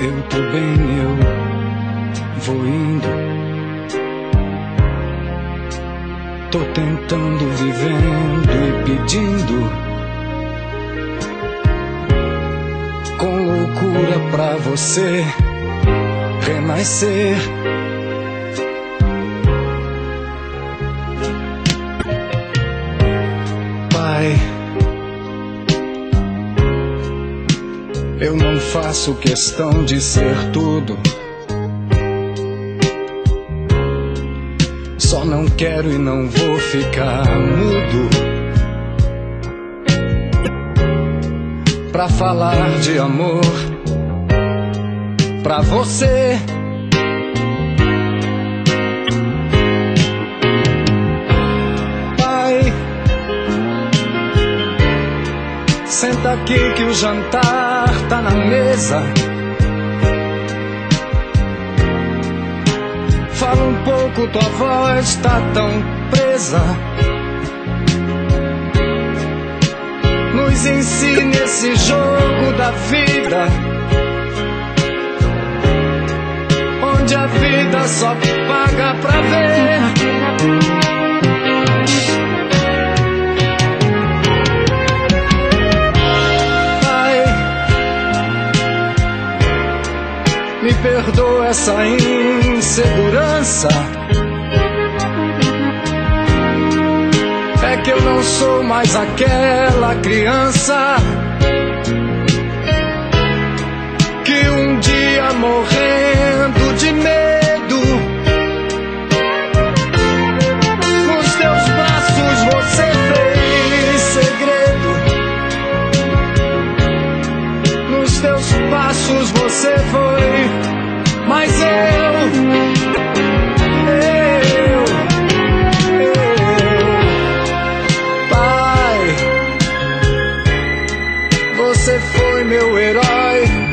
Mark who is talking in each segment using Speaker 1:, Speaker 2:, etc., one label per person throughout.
Speaker 1: eu tô bem, eu vou indo. Tô tentando, vivendo e pedindo. Com loucura pra você renascer. Pai, eu não faço questão de ser tudo. Só não quero e não vou ficar mudo. Pra falar de amor pra você. Pai, senta aqui que o jantar tá na mesa. Fala um pouco, tua voz tá tão presa. Nos ensine esse jogo da vida. onde a vida só paga pra ver. Perdoa essa insegurança. É que eu não sou mais aquela criança que um dia morrendo de medo. Nos teus braços você fez segredo. Nos teus passos você foi, mas eu. Eu, eu, Pai, você foi meu herói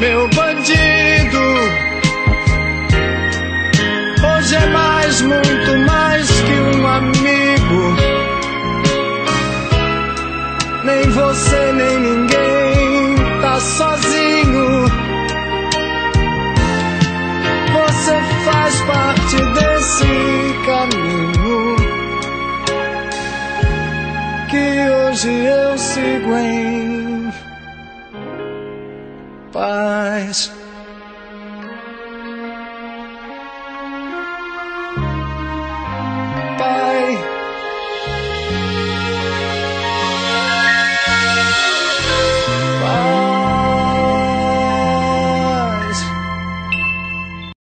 Speaker 1: meu bandido. Hoje é mais, muito que hoje eu sigo em paz.